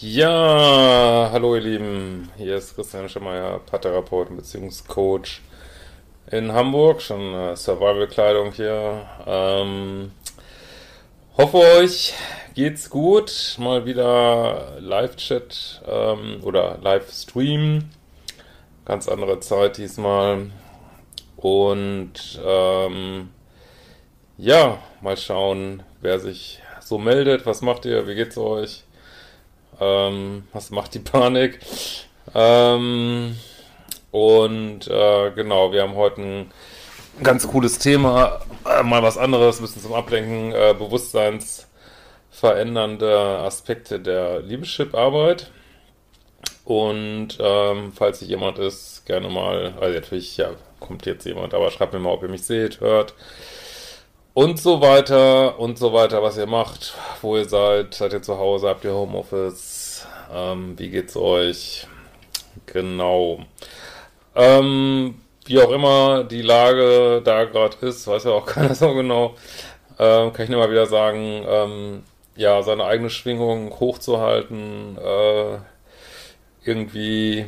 Ja, hallo ihr Lieben, hier ist Christian Schemeier, Paartherapeut und Beziehungscoach in Hamburg, schon äh, Survival-Kleidung hier. Ähm, hoffe euch geht's gut, mal wieder Live-Chat ähm, oder Live-Stream, ganz andere Zeit diesmal. Und ähm, ja, mal schauen, wer sich so meldet, was macht ihr, wie geht's euch? Ähm, was macht die Panik? Ähm, und äh, genau, wir haben heute ein ganz cooles Thema, äh, mal was anderes, ein bisschen zum Ablenken, äh, bewusstseinsverändernde Aspekte der Liebeschip-Arbeit. Und ähm, falls sich jemand ist, gerne mal, also natürlich, ja, kommt jetzt jemand, aber schreibt mir mal, ob ihr mich seht, hört und so weiter und so weiter, was ihr macht, wo ihr seid, seid ihr zu Hause, habt ihr Homeoffice, ähm, wie geht's euch? Genau. Ähm, wie auch immer die Lage da gerade ist, weiß ja auch keiner so genau, ähm, kann ich nur mal wieder sagen, ähm, ja, seine eigene Schwingung hochzuhalten, äh, irgendwie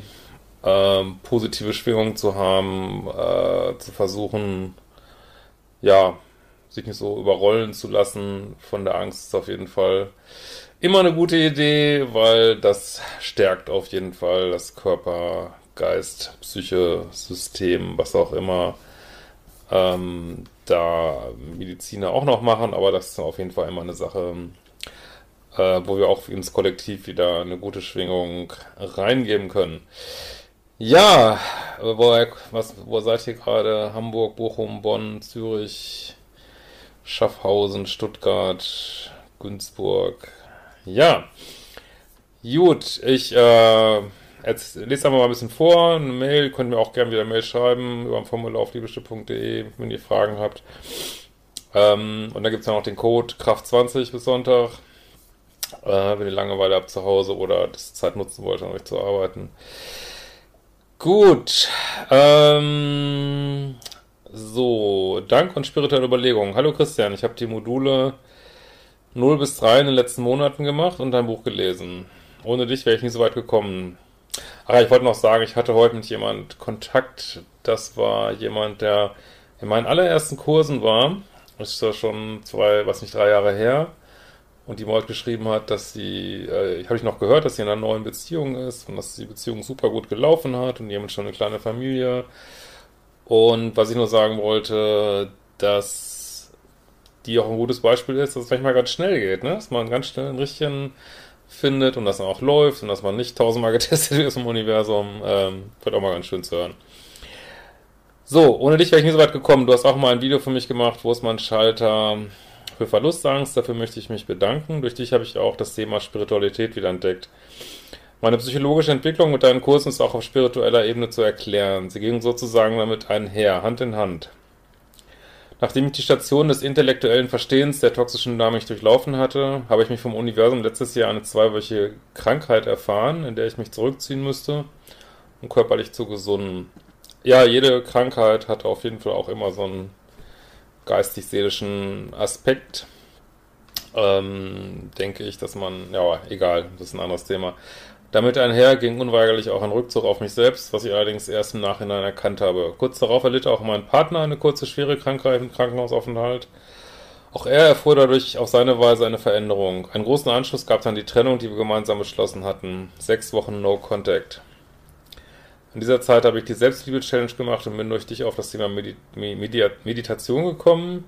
ähm, positive Schwingung zu haben, äh, zu versuchen, ja, sich nicht so überrollen zu lassen von der Angst ist auf jeden Fall immer eine gute Idee, weil das stärkt auf jeden Fall das Körper, Geist, Psyche, System, was auch immer ähm, da Mediziner auch noch machen, aber das ist auf jeden Fall immer eine Sache, äh, wo wir auch ins Kollektiv wieder eine gute Schwingung reingeben können. Ja, wo, was, wo seid ihr gerade? Hamburg, Bochum, Bonn, Zürich, Schaffhausen, Stuttgart, Günzburg. Ja, gut, ich äh, jetzt lese einfach mal ein bisschen vor. Eine Mail, könnt mir auch gerne wieder Mail schreiben über ein Formular auf liebeschiff.de, wenn ihr Fragen habt. Ähm, und da gibt es ja noch den Code Kraft20 bis Sonntag, äh, wenn ihr Langeweile habt zu Hause oder das Zeit nutzen wollt, an euch zu arbeiten. Gut, ähm, so, Dank und spirituelle Überlegungen. Hallo Christian, ich habe die Module 0 bis 3 in den letzten Monaten gemacht und dein Buch gelesen. Ohne dich wäre ich nicht so weit gekommen. Ach, ich wollte noch sagen, ich hatte heute mit jemand Kontakt. Das war jemand, der in meinen allerersten Kursen war. Das ist ja schon zwei, was nicht, drei Jahre her. Und die mir heute geschrieben hat, dass sie, äh, habe ich noch gehört, dass sie in einer neuen Beziehung ist und dass die Beziehung super gut gelaufen hat und jemand schon eine kleine Familie und was ich nur sagen wollte, dass die auch ein gutes Beispiel ist, dass es manchmal ganz schnell geht, ne? dass man ganz schnell einen richtigen findet und dass er auch läuft und dass man nicht tausendmal getestet ist im Universum. Ähm, wird auch mal ganz schön zu hören. So, ohne dich wäre ich nie so weit gekommen. Du hast auch mal ein Video für mich gemacht, wo ist mein Schalter für Verlustangst. Dafür möchte ich mich bedanken. Durch dich habe ich auch das Thema Spiritualität wieder entdeckt. Meine psychologische Entwicklung mit deinen Kursen ist auch auf spiritueller Ebene zu erklären. Sie ging sozusagen damit einher, Hand in Hand. Nachdem ich die Station des intellektuellen Verstehens der toxischen Dynamik durchlaufen hatte, habe ich mich vom Universum letztes Jahr eine zweiwöchige Krankheit erfahren, in der ich mich zurückziehen müsste, um körperlich zu gesunden. Ja, jede Krankheit hat auf jeden Fall auch immer so einen geistig-seelischen Aspekt. Ähm, denke ich, dass man, ja, egal, das ist ein anderes Thema. Damit einher ging unweigerlich auch ein Rückzug auf mich selbst, was ich allerdings erst im Nachhinein erkannt habe. Kurz darauf erlitt auch mein Partner eine kurze, schwere Krankheit im Krankenhausaufenthalt. Auch er erfuhr dadurch auf seine Weise eine Veränderung. Einen großen Anschluss gab dann die Trennung, die wir gemeinsam beschlossen hatten. Sechs Wochen No Contact. In dieser Zeit habe ich die Selbstliebe-Challenge gemacht und bin durch dich auf das Thema Medi Medi Meditation gekommen.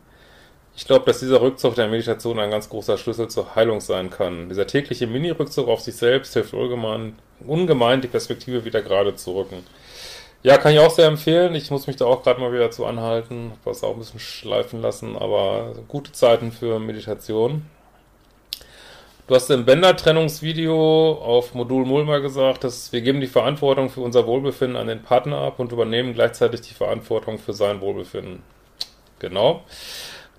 Ich glaube, dass dieser Rückzug der Meditation ein ganz großer Schlüssel zur Heilung sein kann. Dieser tägliche Mini-Rückzug auf sich selbst hilft ungemein, ungemein die Perspektive wieder gerade zu rücken. Ja, kann ich auch sehr empfehlen. Ich muss mich da auch gerade mal wieder zu anhalten. Das auch ein bisschen schleifen lassen, aber gute Zeiten für Meditation. Du hast im Bänder-Trennungsvideo auf Modul Mulmer gesagt, dass wir geben die Verantwortung für unser Wohlbefinden an den Partner ab und übernehmen gleichzeitig die Verantwortung für sein Wohlbefinden. Genau.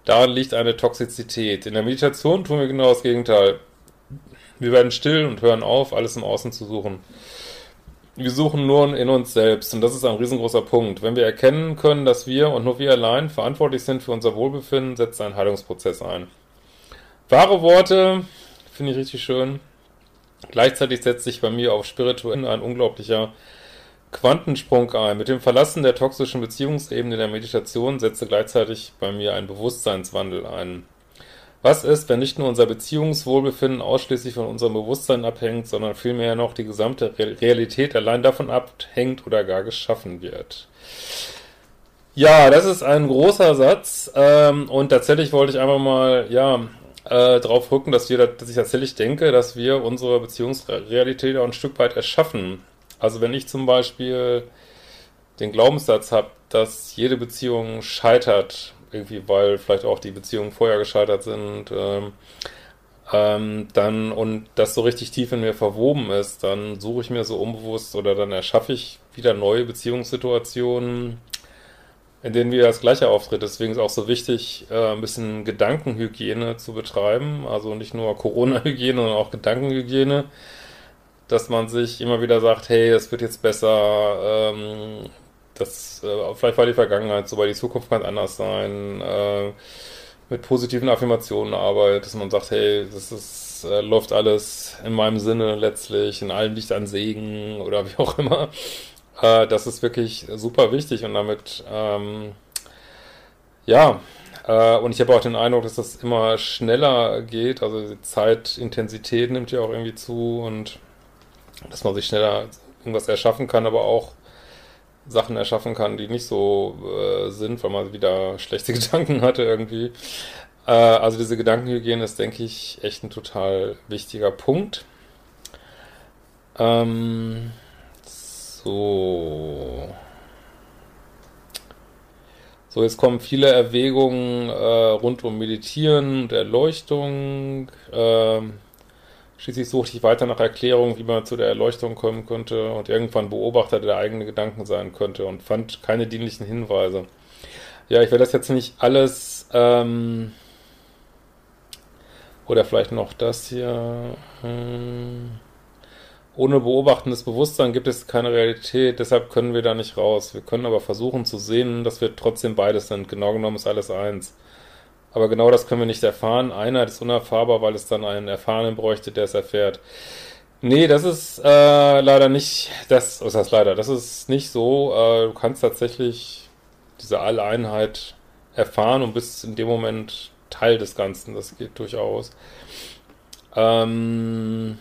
Daran liegt eine Toxizität. In der Meditation tun wir genau das Gegenteil. Wir werden still und hören auf, alles im Außen zu suchen. Wir suchen nur in uns selbst und das ist ein riesengroßer Punkt. Wenn wir erkennen können, dass wir und nur wir allein verantwortlich sind für unser Wohlbefinden, setzt ein Heilungsprozess ein. Wahre Worte, finde ich richtig schön. Gleichzeitig setzt sich bei mir auf spirituell ein unglaublicher Quantensprung ein. Mit dem Verlassen der toxischen Beziehungsebene der Meditation setzte gleichzeitig bei mir ein Bewusstseinswandel ein. Was ist, wenn nicht nur unser Beziehungswohlbefinden ausschließlich von unserem Bewusstsein abhängt, sondern vielmehr noch die gesamte Realität allein davon abhängt oder gar geschaffen wird? Ja, das ist ein großer Satz ähm, und tatsächlich wollte ich einfach mal, ja, äh, drauf rücken, dass wir, dass ich tatsächlich denke, dass wir unsere Beziehungsrealität auch ein Stück weit erschaffen. Also wenn ich zum Beispiel den Glaubenssatz habe, dass jede Beziehung scheitert, irgendwie weil vielleicht auch die Beziehungen vorher gescheitert sind, ähm, ähm, dann und das so richtig tief in mir verwoben ist, dann suche ich mir so unbewusst oder dann erschaffe ich wieder neue Beziehungssituationen, in denen wieder das Gleiche auftritt. Deswegen ist auch so wichtig, äh, ein bisschen Gedankenhygiene zu betreiben, also nicht nur Corona-Hygiene, sondern auch Gedankenhygiene dass man sich immer wieder sagt, hey, es wird jetzt besser, ähm, das, äh, vielleicht war die Vergangenheit so, weil die Zukunft kann anders sein, äh, mit positiven Affirmationen arbeitet, dass man sagt, hey, das ist, äh, läuft alles in meinem Sinne letztlich, in allem liegt ein Segen oder wie auch immer. Äh, das ist wirklich super wichtig und damit, ähm, ja, äh, und ich habe auch den Eindruck, dass das immer schneller geht, also die Zeitintensität nimmt ja auch irgendwie zu und dass man sich schneller irgendwas erschaffen kann, aber auch Sachen erschaffen kann, die nicht so äh, sind, weil man wieder schlechte Gedanken hatte irgendwie. Äh, also diese Gedankenhygiene ist, denke ich, echt ein total wichtiger Punkt. Ähm, so. So, jetzt kommen viele Erwägungen äh, rund um Meditieren und Erleuchtung. Ähm, Schließlich suchte ich weiter nach Erklärungen, wie man zu der Erleuchtung kommen könnte und irgendwann Beobachter der eigenen Gedanken sein könnte und fand keine dienlichen Hinweise. Ja, ich werde das jetzt nicht alles, ähm, oder vielleicht noch das hier, hm, ohne beobachtendes Bewusstsein gibt es keine Realität, deshalb können wir da nicht raus. Wir können aber versuchen zu sehen, dass wir trotzdem beides sind. Genau genommen ist alles eins. Aber genau das können wir nicht erfahren. Einer ist unerfahrbar, weil es dann einen Erfahrenen bräuchte, der es erfährt. Nee, das ist äh, leider nicht, das, was heißt leider, das ist nicht so. Äh, du kannst tatsächlich diese Alleinheit erfahren und bist in dem Moment Teil des Ganzen. Das geht durchaus. Ähm,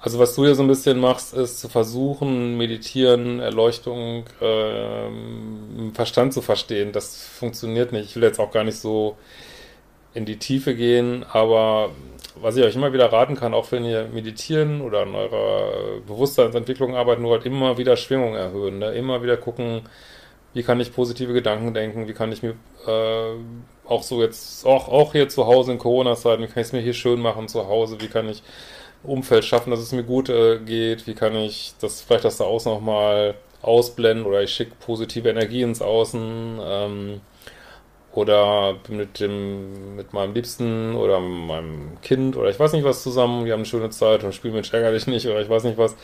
also was du hier so ein bisschen machst, ist zu versuchen, meditieren, Erleuchtung, äh, im Verstand zu verstehen. Das funktioniert nicht. Ich will jetzt auch gar nicht so in die Tiefe gehen, aber was ich euch immer wieder raten kann, auch wenn ihr meditieren oder an eurer Bewusstseinsentwicklung arbeitet, nur halt immer wieder Schwingung erhöhen, ne? immer wieder gucken, wie kann ich positive Gedanken denken, wie kann ich mir äh, auch so jetzt, auch, auch hier zu Hause in Corona-Zeiten, wie kann ich es mir hier schön machen zu Hause, wie kann ich Umfeld schaffen, dass es mir gut äh, geht? Wie kann ich das vielleicht das da außen nochmal ausblenden oder ich schicke positive Energie ins Außen ähm, oder mit dem mit meinem Liebsten oder meinem Kind oder ich weiß nicht was zusammen, wir haben eine schöne Zeit und spielen mit ärger dich nicht oder ich weiß nicht was.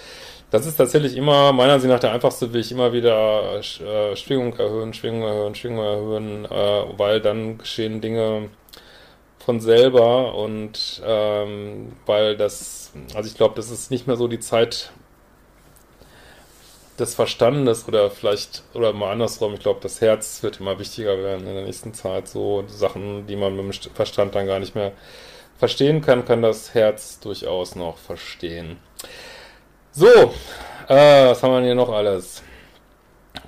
Das ist tatsächlich immer meiner Ansicht nach der einfachste Weg, immer wieder äh, Schwingung erhöhen, Schwingung erhöhen, Schwingung erhöhen, äh, weil dann geschehen Dinge, von selber und ähm, weil das, also ich glaube, das ist nicht mehr so die Zeit des Verstandes oder vielleicht, oder mal andersrum, ich glaube, das Herz wird immer wichtiger werden in der nächsten Zeit. So Sachen, die man mit dem Verstand dann gar nicht mehr verstehen kann, kann das Herz durchaus noch verstehen. So, äh, was haben wir hier noch alles?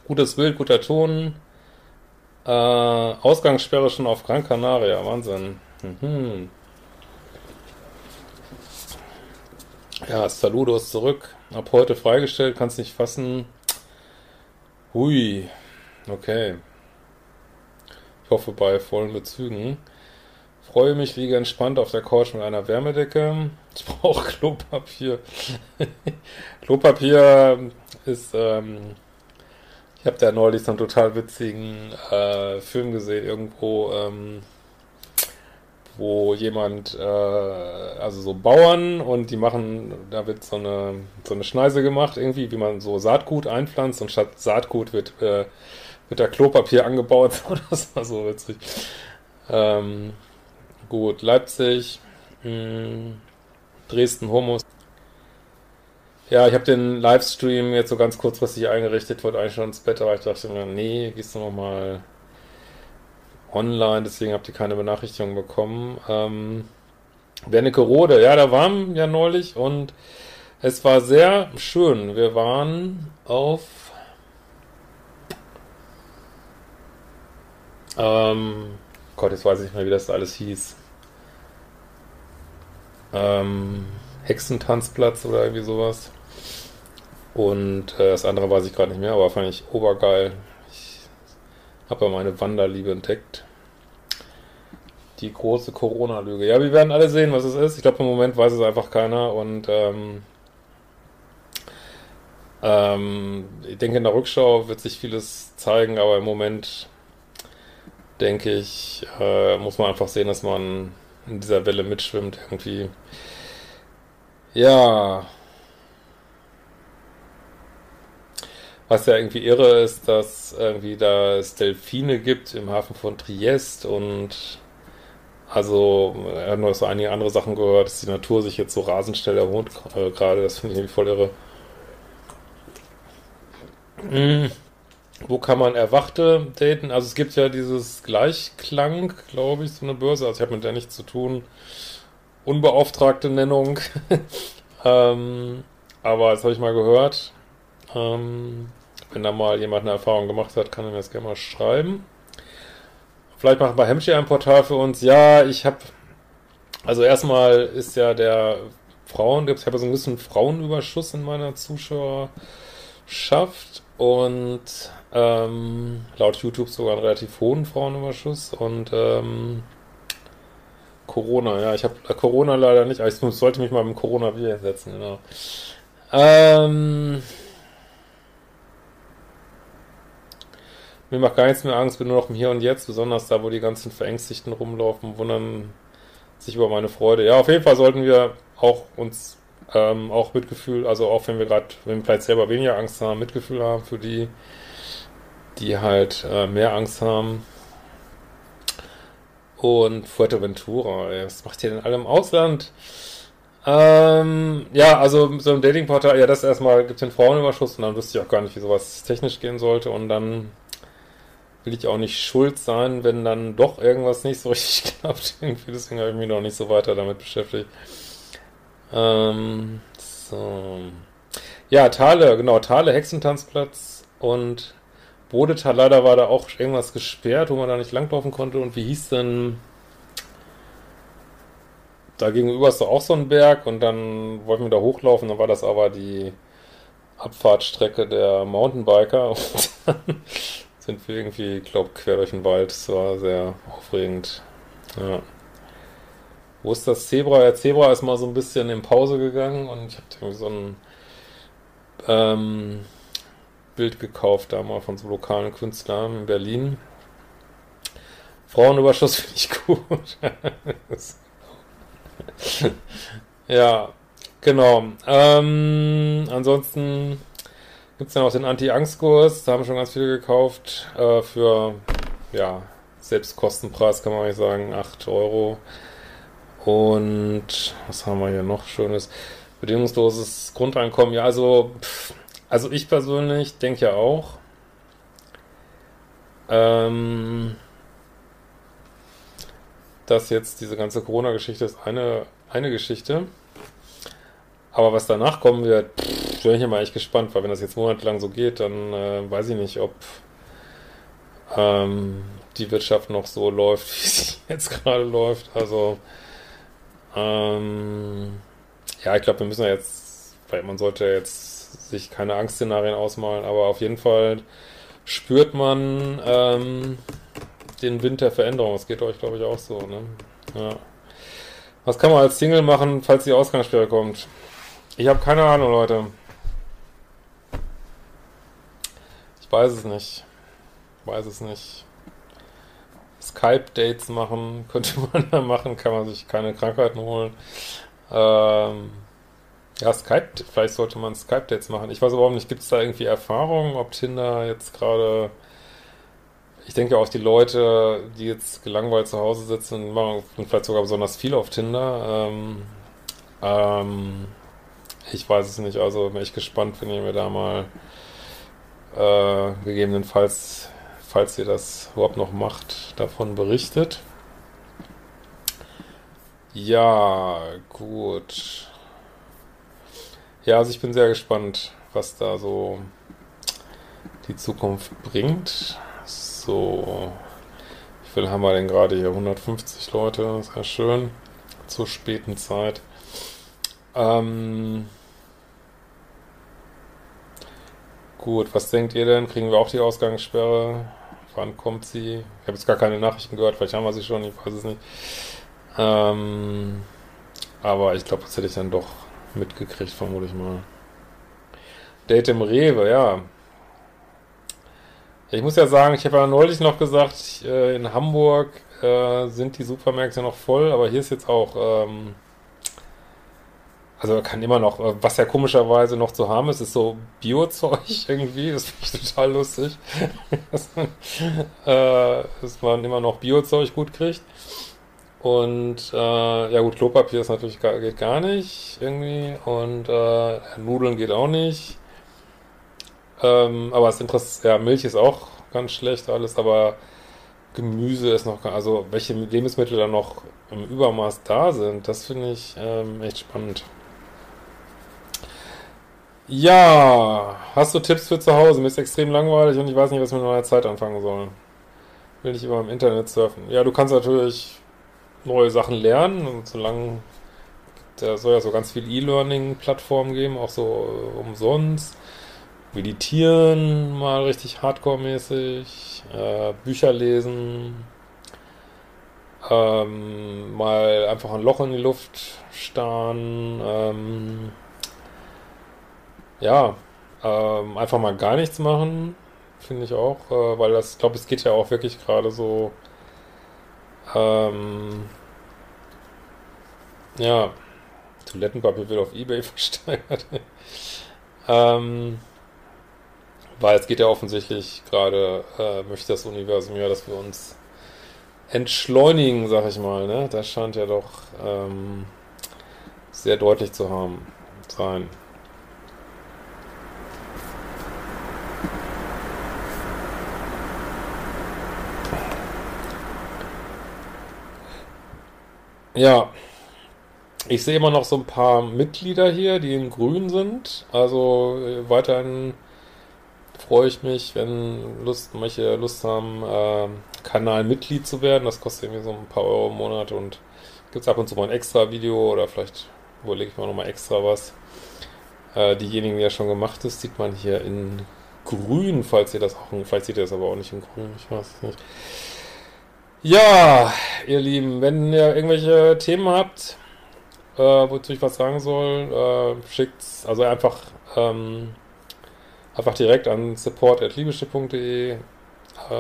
Gutes Bild, guter Ton. Äh, Ausgangssperre schon auf Gran Canaria, Wahnsinn. Mhm. Ja, Saludos zurück. ab heute freigestellt, kannst nicht fassen. Hui, okay. Ich hoffe bei vollen Bezügen. Freue mich, liege entspannt auf der Couch mit einer Wärmedecke. Ich brauche Klopapier. Klopapier ist, ähm, ich habe da neulich so einen total witzigen äh, Film gesehen, irgendwo, ähm, wo jemand, äh, also so Bauern und die machen, da wird so eine, so eine Schneise gemacht, irgendwie, wie man so Saatgut einpflanzt und statt Saatgut wird, äh, wird da Klopapier angebaut. das war so witzig. Ähm, gut, Leipzig, mh, hm, Dresden, Homos. Ja, ich habe den Livestream jetzt so ganz kurzfristig eingerichtet, wollte eigentlich schon ins Bett, aber ich dachte mir, nee, gehst du nochmal online, deswegen habt ihr keine Benachrichtigung bekommen. Ähm, Wernigerode, ja, da waren wir ja neulich und es war sehr schön. Wir waren auf ähm, Gott, jetzt weiß ich nicht mehr, wie das alles hieß. Ähm, Hexentanzplatz oder irgendwie sowas. Und äh, das andere weiß ich gerade nicht mehr, aber fand ich obergeil. Habe ja meine Wanderliebe entdeckt. Die große Corona-Lüge. Ja, wir werden alle sehen, was es ist. Ich glaube, im Moment weiß es einfach keiner. Und ähm, ähm, ich denke, in der Rückschau wird sich vieles zeigen, aber im Moment denke ich, äh, muss man einfach sehen, dass man in dieser Welle mitschwimmt irgendwie. Ja, Was ja irgendwie irre ist, dass irgendwie da es Delfine gibt im Hafen von Triest und also er hat noch so einige andere Sachen gehört, dass die Natur sich jetzt so rasend schnell erholt äh, gerade, das finde ich irgendwie voll irre. Hm. Wo kann man Erwachte daten? Also es gibt ja dieses Gleichklang, glaube ich, so eine Börse, also ich habe mit der nichts zu tun. Unbeauftragte Nennung. ähm, aber das habe ich mal gehört. Ähm, wenn da mal jemand eine Erfahrung gemacht hat, kann er mir das gerne mal schreiben. Vielleicht machen wir Hemmschi ein Portal für uns. Ja, ich habe, also erstmal ist ja der Frauen, ich habe so ein bisschen Frauenüberschuss in meiner Zuschauerschaft und ähm, laut YouTube sogar einen relativ hohen Frauenüberschuss und ähm, Corona, ja, ich habe äh, Corona leider nicht, aber ich sollte mich mal mit Corona wieder setzen, genau. Ähm, Mir macht gar nichts mehr Angst, bin nur noch im Hier und Jetzt, besonders da, wo die ganzen Verängstigten rumlaufen, wundern sich über meine Freude. Ja, auf jeden Fall sollten wir auch uns ähm, auch Mitgefühl, also auch wenn wir gerade, wenn wir vielleicht selber weniger Angst haben, Mitgefühl haben für die, die halt äh, mehr Angst haben. Und Fuerteventura, ey, was macht ihr denn alle im Ausland? Ähm, ja, also so ein Datingportal, ja, das erstmal gibt den Frauenüberschuss und dann wüsste ich auch gar nicht, wie sowas technisch gehen sollte und dann will ich auch nicht schuld sein, wenn dann doch irgendwas nicht so richtig klappt. Deswegen habe ich mich noch nicht so weiter damit beschäftigt. Ähm, so. Ja, Thale, genau, Thale, Hexentanzplatz und Bodetal, leider war da auch irgendwas gesperrt, wo man da nicht langlaufen konnte. Und wie hieß denn... Da gegenüber ist doch auch so ein Berg und dann wollten wir da hochlaufen, dann war das aber die Abfahrtstrecke der Mountainbiker und dann sind wir irgendwie, glaube quer durch den Wald. Es war sehr aufregend. Ja. Wo ist das Zebra? Ja, Zebra ist mal so ein bisschen in Pause gegangen und ich habe irgendwie so ein ähm, Bild gekauft, da mal von so lokalen Künstlern in Berlin. Frauenüberschuss finde ich gut. ja, genau. Ähm, ansonsten Gibt es dann auch den Anti-Angst-Kurs, da haben schon ganz viele gekauft, äh, für, ja, Selbstkostenpreis kann man eigentlich sagen, 8 Euro. Und was haben wir hier noch Schönes? Bedingungsloses Grundeinkommen. Ja, also, pff, also ich persönlich denke ja auch, ähm, dass jetzt diese ganze Corona-Geschichte ist eine, eine Geschichte. Aber was danach kommen wird, pff, bin ich mal echt gespannt, weil wenn das jetzt monatelang so geht, dann äh, weiß ich nicht, ob ähm, die Wirtschaft noch so läuft, wie sie jetzt gerade läuft. Also ähm, ja, ich glaube, wir müssen ja jetzt weil man sollte jetzt sich keine Angstszenarien ausmalen, aber auf jeden Fall spürt man ähm, den Wind der Veränderung. Das geht euch, glaube ich, auch so. Ne? Ja. Was kann man als Single machen, falls die Ausgangssperre kommt? Ich habe keine Ahnung, Leute. Ich weiß es nicht. Ich weiß es nicht. Skype-Dates machen, könnte man da machen, kann man sich keine Krankheiten holen. Ähm, ja, Skype, vielleicht sollte man Skype-Dates machen. Ich weiß überhaupt nicht, gibt es da irgendwie Erfahrungen, ob Tinder jetzt gerade, ich denke auch die Leute, die jetzt gelangweilt zu Hause sitzen, machen vielleicht sogar besonders viel auf Tinder. Ähm, ähm, ich weiß es nicht, also bin ich gespannt, wenn ihr mir da mal äh, gegebenenfalls, falls ihr das überhaupt noch macht, davon berichtet. Ja, gut. Ja, also ich bin sehr gespannt, was da so die Zukunft bringt. So, wie viel haben wir denn gerade hier? 150 Leute, sehr schön. Zur späten Zeit. Ähm, gut, was denkt ihr denn? Kriegen wir auch die Ausgangssperre? Wann kommt sie? Ich habe jetzt gar keine Nachrichten gehört, vielleicht haben wir sie schon, ich weiß es nicht. Ähm, aber ich glaube, das hätte ich dann doch mitgekriegt, vermute ich mal. Date im Rewe, ja. Ich muss ja sagen, ich habe ja neulich noch gesagt, äh, in Hamburg äh, sind die Supermärkte noch voll, aber hier ist jetzt auch, ähm, also kann immer noch, äh, was ja komischerweise noch zu haben ist, ist so Biozeug irgendwie, das finde ich total lustig, dass, man, äh, dass man immer noch Biozeug gut kriegt. Und äh, ja gut, Klopapier ist natürlich gar, geht gar nicht irgendwie und äh, Nudeln geht auch nicht. Ähm, aber es interessiert, ja, Milch ist auch ganz schlecht alles, aber Gemüse ist noch, also welche Lebensmittel da noch im Übermaß da sind, das finde ich ähm, echt spannend. Ja, hast du Tipps für zu Hause? Mir ist extrem langweilig und ich weiß nicht, was ich mit meiner Zeit anfangen soll. Will nicht immer im Internet surfen. Ja, du kannst natürlich neue Sachen lernen und solange da soll ja so ganz viel E-Learning-Plattformen geben, auch so äh, umsonst. Meditieren mal richtig hardcore-mäßig, äh, Bücher lesen, ähm, mal einfach ein Loch in die Luft starren, ähm, ja, ähm, einfach mal gar nichts machen, finde ich auch, äh, weil das, glaube es geht ja auch wirklich gerade so ähm, ja, Toilettenpapier wird auf Ebay versteigert. ähm, weil es geht ja offensichtlich gerade, äh, möchte das Universum ja, dass wir uns entschleunigen, sag ich mal. Ne? Das scheint ja doch ähm, sehr deutlich zu haben, sein. Ja, ich sehe immer noch so ein paar Mitglieder hier, die in grün sind. Also äh, weiterhin freue ich mich, wenn Lust, manche Lust haben, äh, Kanalmitglied zu werden. Das kostet irgendwie so ein paar Euro im Monat und gibt es ab und zu mal ein extra Video oder vielleicht überlege ich mir nochmal extra was. Äh, diejenigen, die ja schon gemacht ist, sieht man hier in grün, falls ihr das auch, seht ihr das aber auch nicht in grün, ich weiß es nicht. Ja, ihr Lieben, wenn ihr irgendwelche Themen habt, äh, wozu ich was sagen soll, äh, schickt's also einfach ähm, einfach direkt an support.liebeschip.de äh,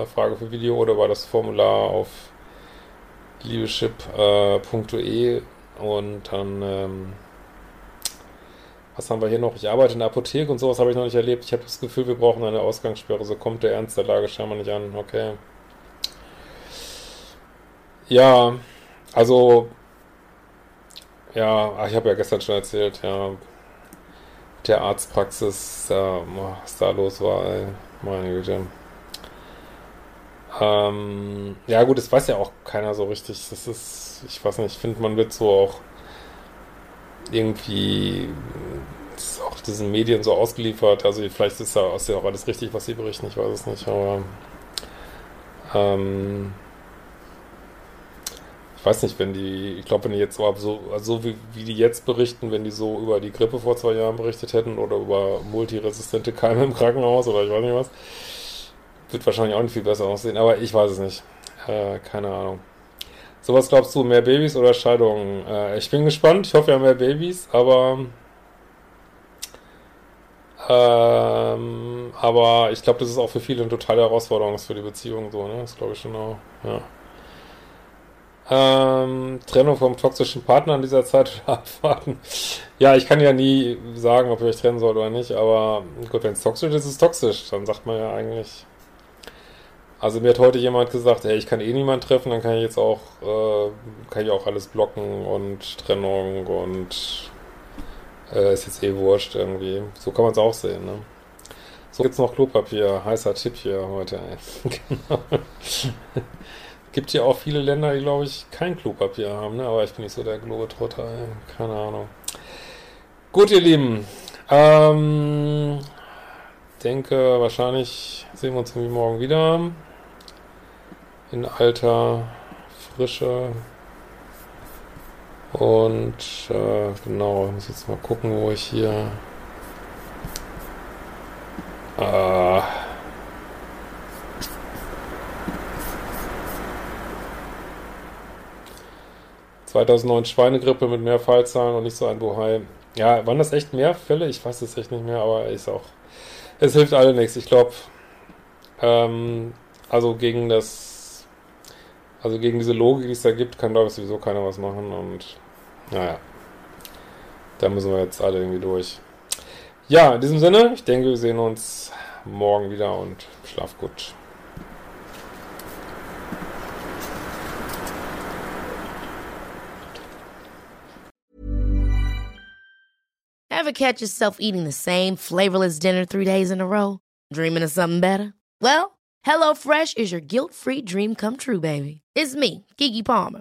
Frage für Video oder über das Formular auf liebeschip.de und dann ähm, was haben wir hier noch? Ich arbeite in der Apotheke und sowas habe ich noch nicht erlebt. Ich habe das Gefühl, wir brauchen eine Ausgangssperre. So kommt der Ernst der Lage scheinbar nicht an. Okay. Ja, also, ja, ich habe ja gestern schon erzählt, ja, der Arztpraxis, ja, was da los war, ey, meine Güte. Ähm, ja gut, das weiß ja auch keiner so richtig. Das ist, ich weiß nicht, ich finde, man wird so auch irgendwie diesen Medien so ausgeliefert. Also vielleicht ist ja, ist ja auch alles richtig, was sie berichten, ich weiß es nicht, aber ähm, weiß nicht, wenn die, ich glaube, wenn die jetzt so, so also wie, wie die jetzt berichten, wenn die so über die Grippe vor zwei Jahren berichtet hätten oder über multiresistente Keime im Krankenhaus oder ich weiß nicht was, wird wahrscheinlich auch nicht viel besser aussehen, aber ich weiß es nicht. Äh, keine Ahnung. So was glaubst du, mehr Babys oder Scheidungen? Äh, ich bin gespannt, ich hoffe ja mehr Babys, aber ähm, aber ich glaube, das ist auch für viele eine totale Herausforderung für die Beziehung so, ne? Das glaube ich schon auch, ja. Ähm, Trennung vom toxischen Partner in dieser Zeit abwarten. Ja, ich kann ja nie sagen, ob ihr euch trennen sollt oder nicht, aber gut, wenn es toxisch ist, ist es toxisch. Dann sagt man ja eigentlich. Also mir hat heute jemand gesagt, hey, ich kann eh niemanden treffen, dann kann ich jetzt auch, äh, kann ich auch alles blocken und Trennung und äh, ist jetzt eh wurscht irgendwie. So kann man es auch sehen, ne? So gibt's noch Klopapier, heißer Tipp hier heute. genau. Gibt ja auch viele Länder, die, glaube ich, kein Klopapier haben, ne? aber ich bin nicht so der Globetrotter, ey. keine Ahnung. Gut, ihr Lieben, ähm, denke, wahrscheinlich sehen wir uns irgendwie morgen wieder. In alter Frische. Und äh, genau, ich muss jetzt mal gucken, wo ich hier. Äh, 2009 Schweinegrippe mit mehr Fallzahlen und nicht so ein Bohai. Ja, waren das echt mehr Fälle? Ich weiß es echt nicht mehr, aber ist auch. Es hilft alle nichts. Ich glaube, ähm, also gegen das, also gegen diese Logik, die es da gibt, kann glaube ich sowieso keiner was machen und naja, da müssen wir jetzt alle irgendwie durch. Ja, in diesem Sinne, ich denke, wir sehen uns morgen wieder und schlaf gut. Ever catch yourself eating the same flavorless dinner three days in a row? Dreaming of something better? Well, HelloFresh is your guilt-free dream come true, baby. It's me, Kiki Palmer.